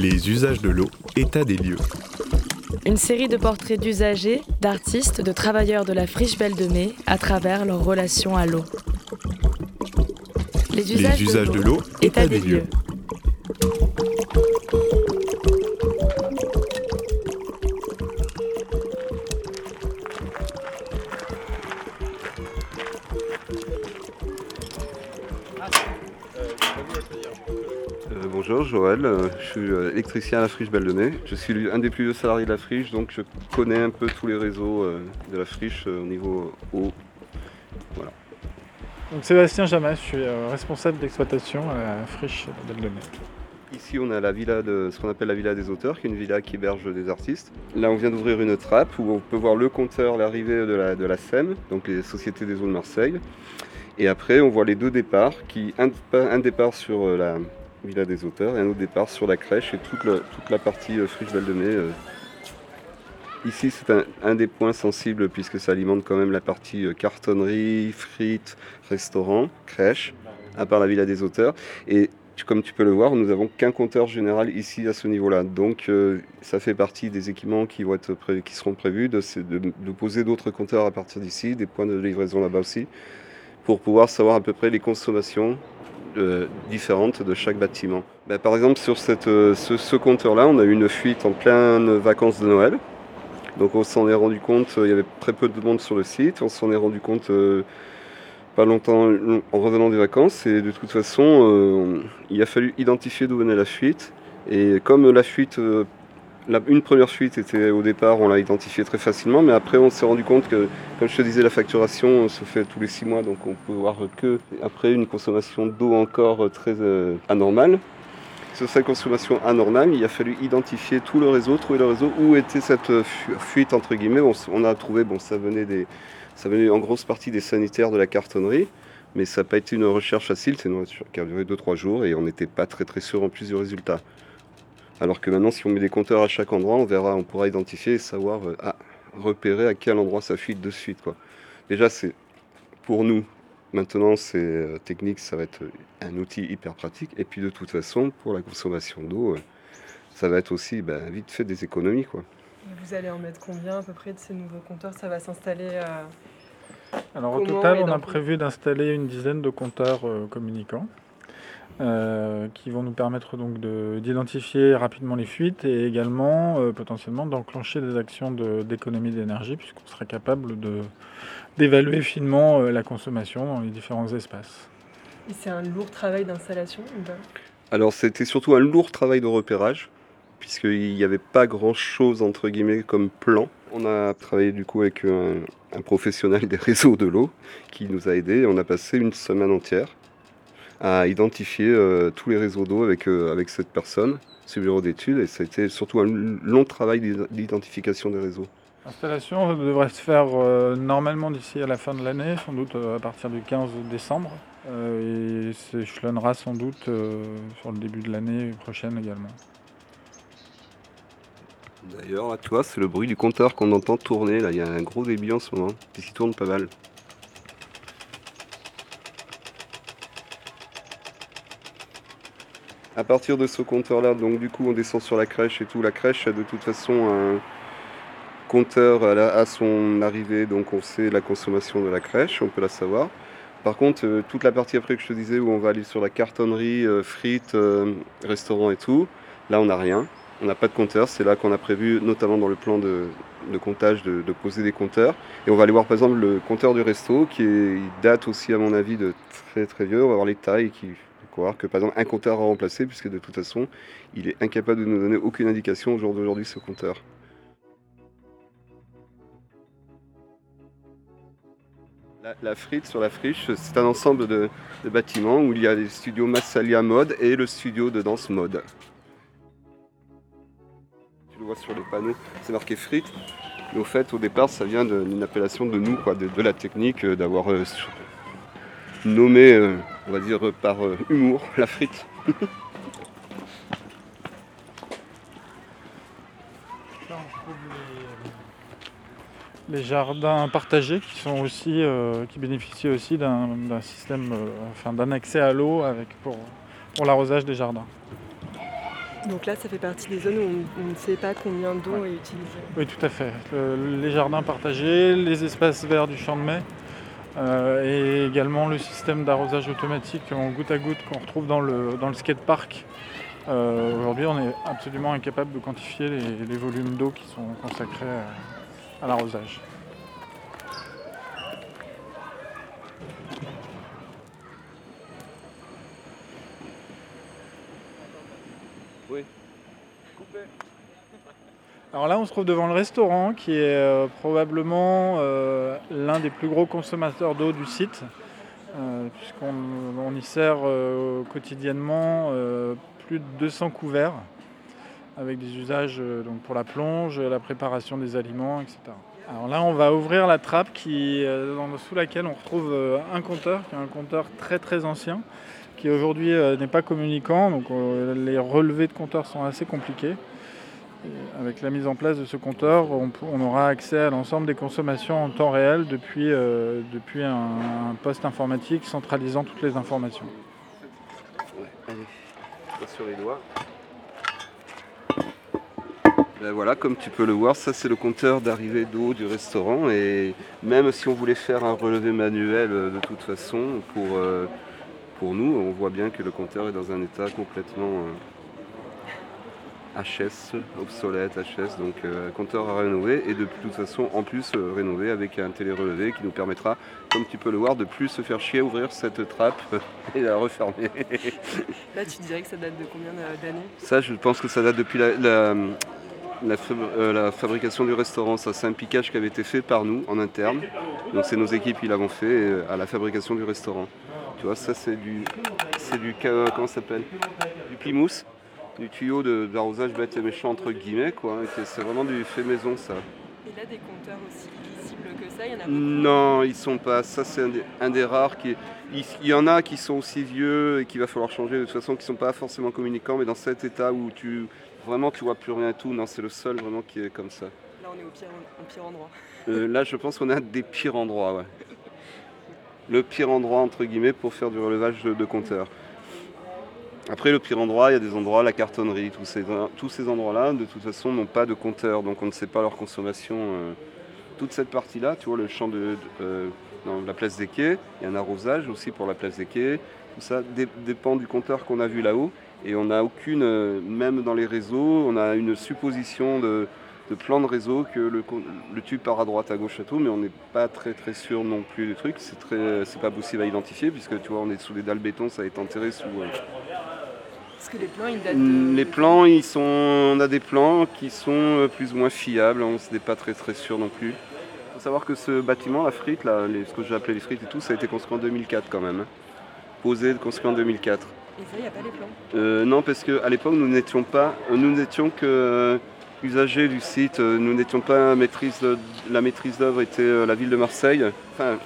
Les usages de l'eau, état des lieux. Une série de portraits d'usagers, d'artistes, de travailleurs de la friche Belle de Mai à travers leurs relations à l'eau. Les usages, de l'eau, état, des, lieux. Bonjour Joël, euh, je suis euh, électricien à la friche Belle. Je suis un des plus vieux salariés de la friche, donc je connais un peu tous les réseaux euh, de la friche au niveau eau. Voilà. Donc Sébastien Jamas, je suis responsable d'exploitation à la friche Belle. Ici, on a la villa de ce qu'on appelle la villa des auteurs, qui est une villa qui héberge des artistes. Là, on vient d'ouvrir une trappe où on peut voir le compteur, l'arrivée de la, de la SEM, donc les Sociétés des eaux de Marseille. Et après, on voit les deux départs, qui, un départ sur la, Villa des auteurs, et un autre départ sur la crèche et toute, toute la partie euh, friche Val de Mai. Euh. Ici, c'est un, des points sensibles puisque ça alimente quand même la partie euh, cartonnerie, frites, restaurant, crèche, à part la Villa des auteurs. Et comme tu peux le voir, nous n'avons qu'un compteur général ici à ce niveau-là. Donc ça fait partie des équipements qui, seront prévus, de poser d'autres compteurs à partir d'ici, des points de livraison là-bas aussi, pour pouvoir savoir à peu près les consommations différentes de chaque bâtiment. Ben, par exemple, sur euh, ce, compteur-là, on a eu une fuite en pleine vacances de Noël. Donc on s'en est rendu compte, euh, il y avait très peu de monde sur le site, on s'en est rendu compte euh, pas longtemps en revenant des vacances et de toute façon il a fallu identifier d'où venait la fuite et comme la fuite une première fuite était au départ, on l'a identifié très facilement, mais après on s'est rendu compte que, comme je te disais, la facturation se fait tous les six mois, donc on peut voir que après une consommation d'eau encore très euh, anormale. Sur cette consommation anormale, il a fallu identifier tout le réseau, trouver le réseau où était cette fuite entre guillemets. On, a trouvé, bon, ça venait des, ça venait en grosse partie des sanitaires de la cartonnerie, mais ça n'a pas été une recherche facile. C'est une recherche qui a duré 2-3 jours et on n'était pas très très sûr en plus du résultat. Alors que maintenant, si on met des compteurs à chaque endroit, on verra, on pourra identifier et savoir, euh, ah, repérer à quel endroit ça fuite de suite. Quoi. Déjà, c'est pour nous, maintenant, c'est euh, technique, ça va être un outil hyper pratique. Et puis, de toute façon, pour la consommation d'eau, euh, ça va être aussi bah, vite fait des économies. Quoi. Vous allez en mettre combien à peu près de ces nouveaux compteurs? Ça va s'installer Alors, au total, on a prévu d'installer une dizaine de compteurs communicants. Euh, qui vont nous permettre donc d'identifier rapidement les fuites et également euh, potentiellement d'enclencher des actions d'économie d'énergie puisqu'on sera capable d'évaluer finement euh, la consommation dans les différents espaces. Et c'est un lourd travail d'installation Alors c'était surtout un lourd travail de repérage puisqu'il n'y avait pas grand chose entre guillemets comme plan. On a travaillé du coup avec un, un professionnel des réseaux de l'eau qui nous a aidés. On a passé une semaine entière à identifier euh, tous les réseaux d'eau avec, euh, avec cette personne, ce bureau d'études, et ça a été surtout un long travail d'identification des réseaux. L'installation devrait se faire euh, normalement d'ici à la fin de l'année, sans doute à partir du 15 décembre, et s'échelonnera sans doute sur le début de l'année prochaine également. D'ailleurs, tu vois, c'est le bruit du compteur qu'on entend tourner. Là, il y a un gros débit en ce moment, puisqu'il tourne pas mal. À partir de ce compteur-là, donc du coup, on descend sur la crèche et tout. La crèche a de toute façon un compteur à, son arrivée, donc on sait la consommation de la crèche, on peut la savoir. Par contre, euh, toute la partie après que je te disais, où on va aller sur la cartonnerie, euh, frites, euh, restaurant et tout, là on n'a rien. On n'a pas de compteur, c'est là qu'on a prévu, notamment dans le plan de, comptage, de, poser des compteurs. Et on va aller voir par exemple le compteur du resto, qui date aussi à mon avis de très très vieux. On va voir les tailles qui que par exemple un compteur à remplacer, puisque de toute façon, il est incapable de nous donner aucune indication au jour d'aujourd'hui ce compteur. La, frite sur la friche, c'est un ensemble de, bâtiments où il y a les studios Massalia Mode et le studio de danse Mode. Tu le vois sur les panneaux, c'est marqué frite. Au fait, au départ, ça vient d'une appellation de nous, de, la technique, euh, d'avoir euh, nommé euh, on va dire par euh, humour, la frite. les jardins partagés qui sont aussi euh, qui bénéficient aussi d'un système, euh, enfin d'un accès à l'eau avec pour, pour l'arrosage des jardins. Donc là, ça fait partie des zones où on, ne sait pas combien d'eau est utilisée. Oui, tout à fait. les jardins partagés, les espaces verts du champ de mai, euh, et également le système d'arrosage automatique en goutte à goutte qu'on retrouve dans le, dans le skatepark. Euh, aujourd'hui, on est absolument incapable de quantifier les, volumes d'eau qui sont consacrés à l'arrosage. Alors là, on se trouve devant le restaurant qui est euh, probablement euh, l'un des plus gros consommateurs d'eau du site, euh, puisqu'on y sert quotidiennement plus de 200 couverts avec des usages donc pour la plonge, la préparation des aliments, etc. Alors là, on va ouvrir la trappe qui, sous laquelle on retrouve un compteur, qui est un compteur très très ancien, qui aujourd'hui n'est pas communicant, donc les relevés de compteurs sont assez compliqués avec la mise en place de ce compteur, on, aura accès à l'ensemble des consommations en temps réel depuis, euh, depuis un, poste informatique centralisant toutes les informations. sur les doigts. Ben voilà, comme tu peux le voir, ça c'est le compteur d'arrivée d'eau du restaurant. Et même si on voulait faire un relevé manuel euh, de toute façon, pour, euh, pour nous, on voit bien que le compteur est dans un état complètement HS, obsolète, HS, donc euh, compteur à rénover et de toute façon en plus euh, rénové avec un télé-relevé qui nous permettra, comme tu peux le voir, de plus se faire chier à ouvrir cette trappe et la refermer. Là tu dirais que ça date de combien d'années? Ça je pense que ça date depuis la, la, euh, fabrication du restaurant. Ça c'est un piquage qui avait été fait par nous en interne. Donc c'est nos équipes qui l'avons fait à la fabrication du restaurant. Tu vois, ça c'est du. C'est du. Comment ça s'appelle? Du plymouth du tuyau d'arrosage bête et méchant entre guillemets quoi. C'est vraiment du fait maison ça. Et là des compteurs aussi visibles que ça, il y en a beaucoup Non, ils sont pas. Ça c'est un, des rares qui. Il, y en a qui sont aussi vieux et qu'il va falloir changer de toute façon, qui sont pas forcément communicants, mais dans cet état où tu vraiment tu vois plus rien et tout. Non, c'est le seul vraiment qui est comme ça. Là on est au pire, pire endroit. Euh, là je pense qu'on est à des pires endroits, ouais. Le pire endroit entre guillemets pour faire du relevage de, de compteurs. Après, le pire endroit, il y a des endroits, la cartonnerie, tous ces, tous ces endroits-là, de toute façon, n'ont pas de compteur, donc on ne sait pas leur consommation. Euh. toute cette partie-là, tu vois, le champ de, euh, la place des quais, il y a un arrosage aussi pour la place des quais. Tout ça dépend du compteur qu'on a vu là-haut. Et on n'a aucune, euh, même dans les réseaux, on a une supposition de, plan de réseau que le, tube part à droite, à gauche, à tout, mais on n'est pas très très sûr non plus du truc. C'est très, c'est pas possible à identifier puisque tu vois, on est sous des dalles béton, ça est enterré sous les plans, ils datent mm, Les plans, ils sont... on a des plans qui sont euh, plus ou moins fiables, on n'est pas très très sûr non plus. Il faut savoir que ce bâtiment, la frite, là, ce que j'ai appelé les frites et tout, ça a été construit en 2004 quand même. Hein. Posé, construit en 2004. Et ça, il n'y a pas les plans? Euh, Non, parce qu'à l'époque, nous n'étions pas, nous n'étions que usagers du site, nous n'étions pas maîtrise, la maîtrise d'œuvre était la ville de Marseille. Enfin,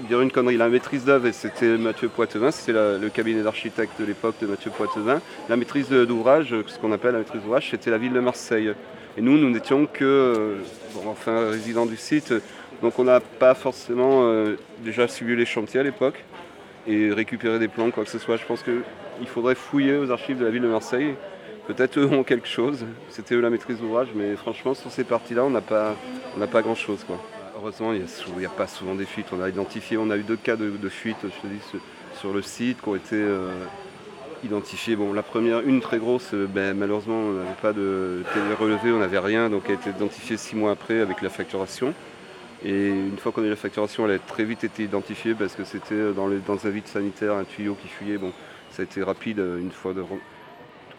dire une connerie. La maîtrise d'œuvre, c'était Mathieu Poitevin, c'était le cabinet d'architecte de l'époque de Mathieu Poitevin. La maîtrise d'ouvrage, ce qu'on appelle la maîtrise d'ouvrage, c'était la ville de Marseille. Et nous, nous n'étions que, euh, enfin, résidents du site. Donc on n'a pas forcément euh, déjà suivi les chantiers à l'époque et récupéré des plans, quoi que ce soit. Je pense qu'il faudrait fouiller aux archives de la ville de Marseille. Peut-être eux ont quelque chose. C'était eux la maîtrise d'ouvrage, mais franchement, sur ces parties-là, on n'a pas, grand-chose. Heureusement, il n'y a, pas souvent des fuites. On a eu deux cas de, fuite, je te dis, sur le site qui ont été euh, identifiés. La première, une très grosse, euh, ben, malheureusement, on n'avait pas de relevé, on n'avait rien, donc elle a été identifiée six mois après avec la facturation. Et une fois qu'on a eu la facturation, elle a très vite été identifiée parce que c'était dans, dans un vide sanitaire, un tuyau qui fuyait. Ça a été rapide euh, une fois de,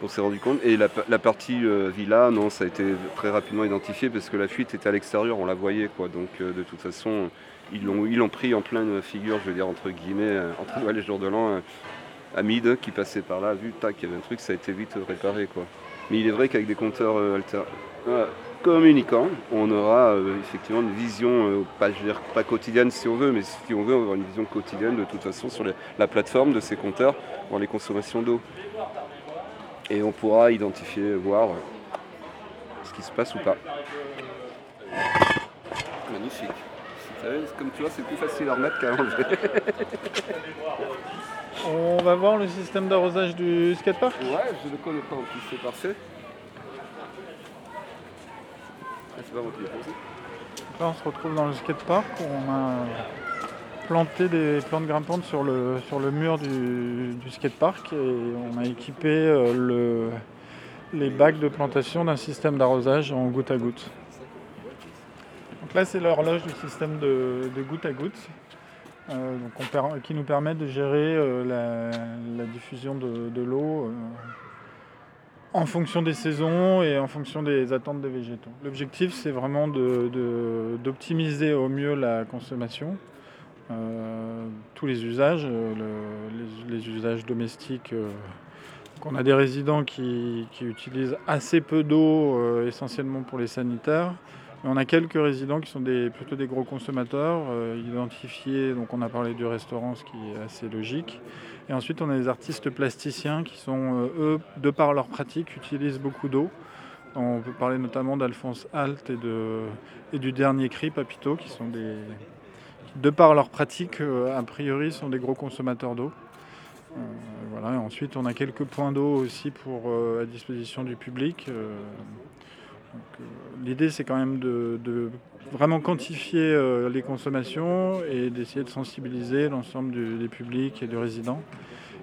on s'est rendu compte. Et la, partie euh, villa, non, ça a été très rapidement identifié parce que la fuite était à l'extérieur, on la voyait quoi. Donc euh, de toute façon, ils l'ont, pris en pleine figure, je veux dire entre guillemets, euh, entre les jours de l'an. Hamid qui passait par là, vu tac, il y avait un truc, ça a été vite réparé quoi. Mais il est vrai qu'avec des compteurs alter... communicants, on aura effectivement une vision, pas, je veux dire, pas quotidienne si on veut, mais si on veut, on aura une vision quotidienne de toute façon sur la plateforme de ces compteurs pour les consommations d'eau et on pourra identifier, voir ce qui se passe ou pas. Magnifique. comme tu vois, c'est plus facile à remettre qu'à enlever. On va voir le système d'arrosage du skatepark Ouais, je le connais pas en plus, c'est parfait. Ah, c'est pas. Là, on se retrouve dans le skatepark où on a planté des plantes grimpantes sur le, sur le mur du, skatepark et on a équipé euh, le, les bacs de plantation d'un système d'arrosage en goutte à goutte. Donc là, c'est l'horloge du système de, goutte à goutte euh, qui nous permet de gérer euh, la, diffusion de, l'eau en fonction des saisons et en fonction des attentes des végétaux. L'objectif, c'est vraiment d'optimiser au mieux la consommation, tous les usages, euh, le- les, les usages domestiques. euh, on a des résidents qui, utilisent assez peu d'eau, euh, essentiellement pour les sanitaires. On a quelques résidents qui sont plutôt des gros consommateurs, euh, identifiés, donc on a parlé du restaurant, ce qui est assez logique. Et ensuite on a des artistes plasticiens qui sont, euh, eux, de par leur pratique, utilisent beaucoup d'eau. On peut parler notamment d'Alphonse Halt et, et du dernier cri, Papito, qui sont des, de par leur pratique, euh, a priori, sont des gros consommateurs d'eau. Euh, ensuite, on a quelques points d'eau aussi pour, euh, à disposition du public. L'idée, c'est quand même de, vraiment quantifier les consommations et d'essayer de sensibiliser l'ensemble des publics et des résidents,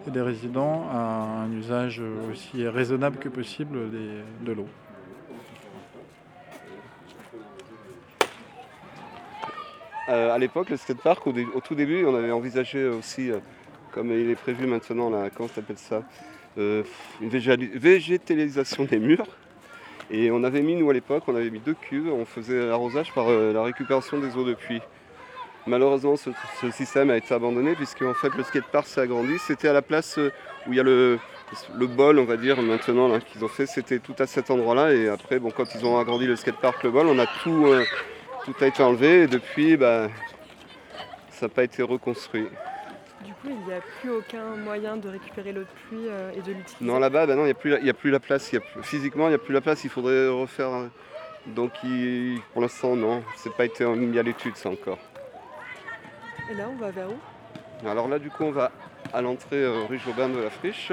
et des résidents à un usage aussi raisonnable que possible de l'eau. Euh, à l'époque, le skatepark, au, au tout début, on avait envisagé aussi, euh, comme il est prévu maintenant, là, comment s'appelle ça Euh, Une végétalisation des murs. Et on avait mis, nous à l'époque, on avait mis deux cuves, on faisait l'arrosage par euh, la récupération des eaux de pluie. Malheureusement, ce, système a été abandonné puisque en fait, le skatepark s'est agrandi. C'était à la place où il y a le, le bol, on va dire, maintenant, qu'ils ont fait. C'était tout à cet endroit-là. Et après, bon, quand ils ont agrandi le skatepark, le bol, on a tout, tout a été enlevé. Et depuis, bah, ça n'a pas été reconstruit. Du coup, il n'y a plus aucun moyen de récupérer l'eau de pluie euh, et de l'utiliser. Non, là-bas, bah non, il n'y a, plus y a plus la place. Il y a plus- physiquement, il n'y a plus la place. Il faudrait refaire. Donc, il- pour l'instant, non. C'est pas été mis à l'étude, ça encore. Et là, on va vers où? Alors là, du coup, on va à l'entrée euh, rue Jobin de la Friche,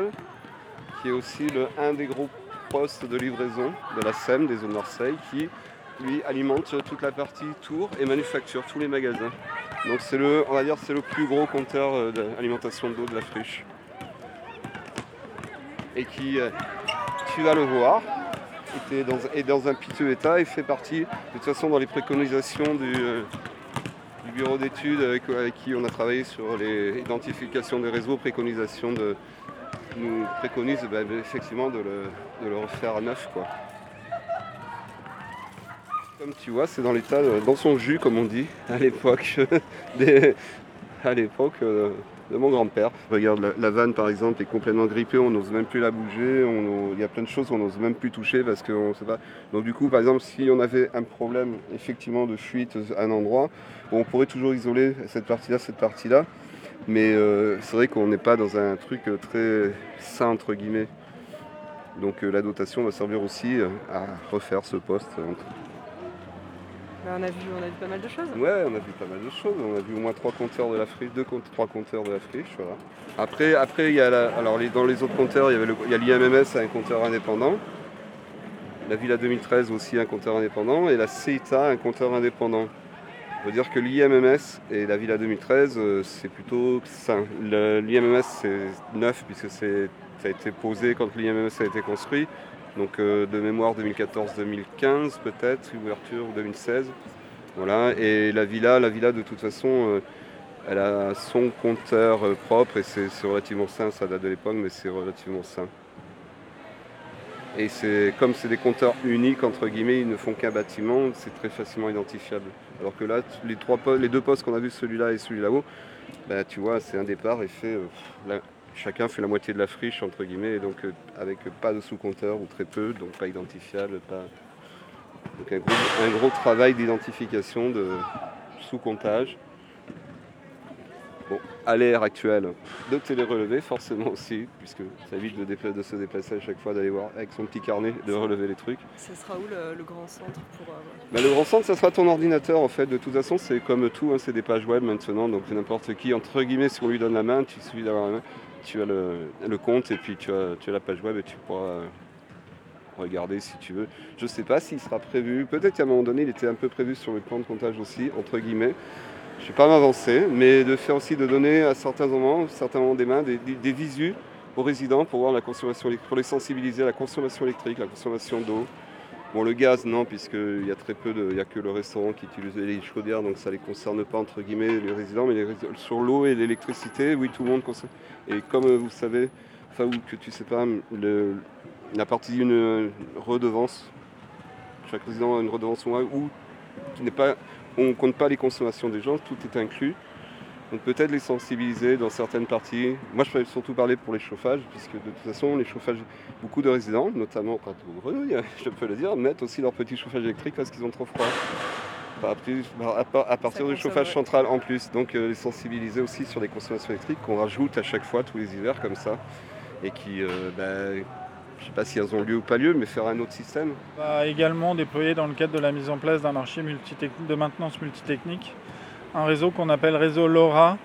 qui est aussi le, un des gros postes de livraison de la SEM, des eaux de Marseille, qui, lui, alimente toute la partie tour et manufacture, tous les magasins. Donc c'est le, on va dire, c'est le plus gros compteur euh, d'alimentation d'eau de la Friche. Et qui, euh, tu vas le voir, était dans, est dans un piteux état et fait partie, de toute façon, dans les préconisations du, euh, bureau d'études avec, qui on a travaillé sur l'identification des réseaux, préconisation de, nous préconise bah, effectivement de le, de le refaire à neuf. Quoi. Comme tu vois, c'est dans l'état, euh, dans son jus, comme on dit, à l'époque, euh, de mon grand-père. Regarde, la, vanne par exemple est complètement grippée, on n'ose même plus la bouger, il y a plein de choses qu'on n'ose même plus toucher parce qu'on sait pas. Donc du coup, par exemple, si on avait un problème effectivement de fuite à un endroit, on pourrait toujours isoler cette partie-là, cette partie-là. Mais euh, c'est vrai qu'on n'est pas dans un truc très sain entre guillemets. Donc la dotation va servir aussi à refaire ce poste. On, a vu, on a vu pas mal de choses. Ouais, on a vu pas mal de choses. On a vu au moins trois compteurs de la friche, deux, trois compteurs de la friche, voilà. Après, après il y a la- alors dans les autres compteurs, il y a l'IMMS, un compteur indépendant. La Villa 2013 aussi un compteur indépendant et la CETA un compteur indépendant. On veut dire que l'IMMS et la Villa 2013 euh, c'est plutôt sain. L'IMMS c'est neuf puisque ça a été posé quand l'IMMS a été construit. Donc euh, de mémoire 2014-2015 peut-être, ouverture 2016. Voilà, et la villa, la villa de toute façon, euh, elle a son compteur euh, propre et c'est relativement sain, ça date de l'époque, mais c'est relativement sain. Et c'est comme c'est des compteurs uniques entre guillemets, ils ne font qu'un bâtiment, c'est très facilement identifiable. Alors que là, les, trois les deux postes qu'on a vus, celui-là et celui là-haut, bah, tu vois, c'est un départ et fait chacun fait la moitié de la friche entre guillemets, et donc euh, avec pas de sous-compteur ou très peu, donc pas identifiable, pas. Donc un gros travail d'identification de sous-comptage Bon, à l'ère actuelle, de télé-relever forcément aussi, puisque ça évite de, dépla- de se déplacer à chaque fois, d'aller voir avec son petit carnet, de relever les trucs. Ce sera où le, le grand centre pour. euh, Bah, le grand centre, ça sera ton ordinateur en fait. De toute façon, c'est comme tout, hein, c'est des pages web maintenant. Donc n'importe qui, entre guillemets, si on lui donne la main, tu suffit d'avoir la main, tu as le, le compte et puis tu as, tu as la page web et tu pourras euh, regarder si tu veux. Je sais pas s'il sera prévu. Peut-être qu'à un moment donné, il était un peu prévu sur le plan de comptage aussi, entre guillemets. Je ne vais pas m'avancer, mais de faire aussi de donner à certains moments, certains moments des mains, des, des, visus aux résidents pour voir la consommation pour les sensibiliser à la consommation électrique, la consommation d'eau. Bon, le gaz, non, puisqu'il y a très peu de. Il n'y a que le restaurant qui utilise les chaudières, donc ça ne les concerne pas, entre guillemets, les résidents. Mais sur l'eau et l'électricité, oui, tout le monde consomme. Et comme euh, vous savez, enfin, que tu sais pas, la partie d'une euh, redevance, chaque résident a une redevance ou qui n'est pas. On ne compte pas les consommations des gens, tout est inclus. Donc peut-être les sensibiliser dans certaines parties. Moi, je peux surtout parler pour les chauffages, puisque de toute façon, les chauffages, beaucoup de résidents, notamment quand au Grenouille, je peux le dire, mettent aussi leur petit chauffage électrique parce qu'ils ont trop froid. À, par- à partir du chauffage ouais. central en plus. Donc euh, les sensibiliser aussi sur les consommations électriques qu'on rajoute à chaque fois tous les hivers comme ça. Et qui, euh, ben, je ne sais pas si elles ont lieu ou pas lieu, mais faire un autre système. On va également déployer dans le cadre de la mise en place d'un marché de maintenance multitechnique un réseau qu'on appelle réseau LoRa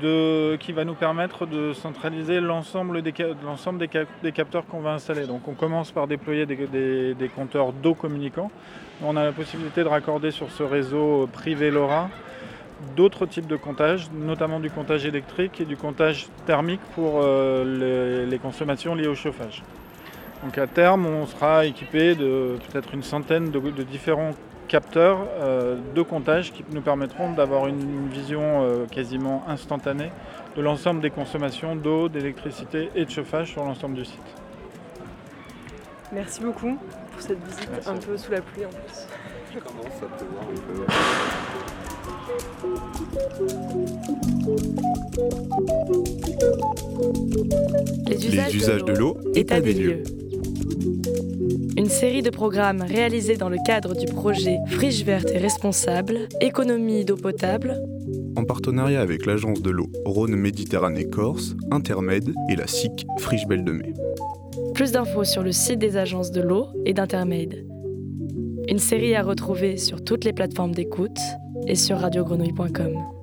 qui va nous permettre de centraliser l'ensemble des, capteurs qu'on va installer. Donc on commence par déployer des, compteurs d'eau communicants. On a la possibilité de raccorder sur ce réseau privé LoRa d'autres types de comptage, notamment du comptage électrique et du comptage thermique pour euh, les consommations liées au chauffage. Donc à terme, on sera équipé de peut-être une centaine de, de différents capteurs euh, de comptage qui nous permettront d'avoir une vision euh, quasiment instantanée de l'ensemble des consommations d'eau, d'électricité et de chauffage sur l'ensemble du site. Merci beaucoup pour cette visite Merci un peu sous la pluie en plus. Je commence à pleuvoir un peu. Les Les usages de l'eau, État des lieux. Une série de programmes réalisés dans le cadre du projet Friche verte et responsable, économie d'eau potable, en partenariat avec l'agence de l'eau Rhône-Méditerranée Corse, Intermed et la SIC Friche Belle de Mai. Plus d'infos sur le site des agences de l'eau et d'Intermade. Une série à retrouver sur toutes les plateformes d'écoute et sur radiogrenouille.com.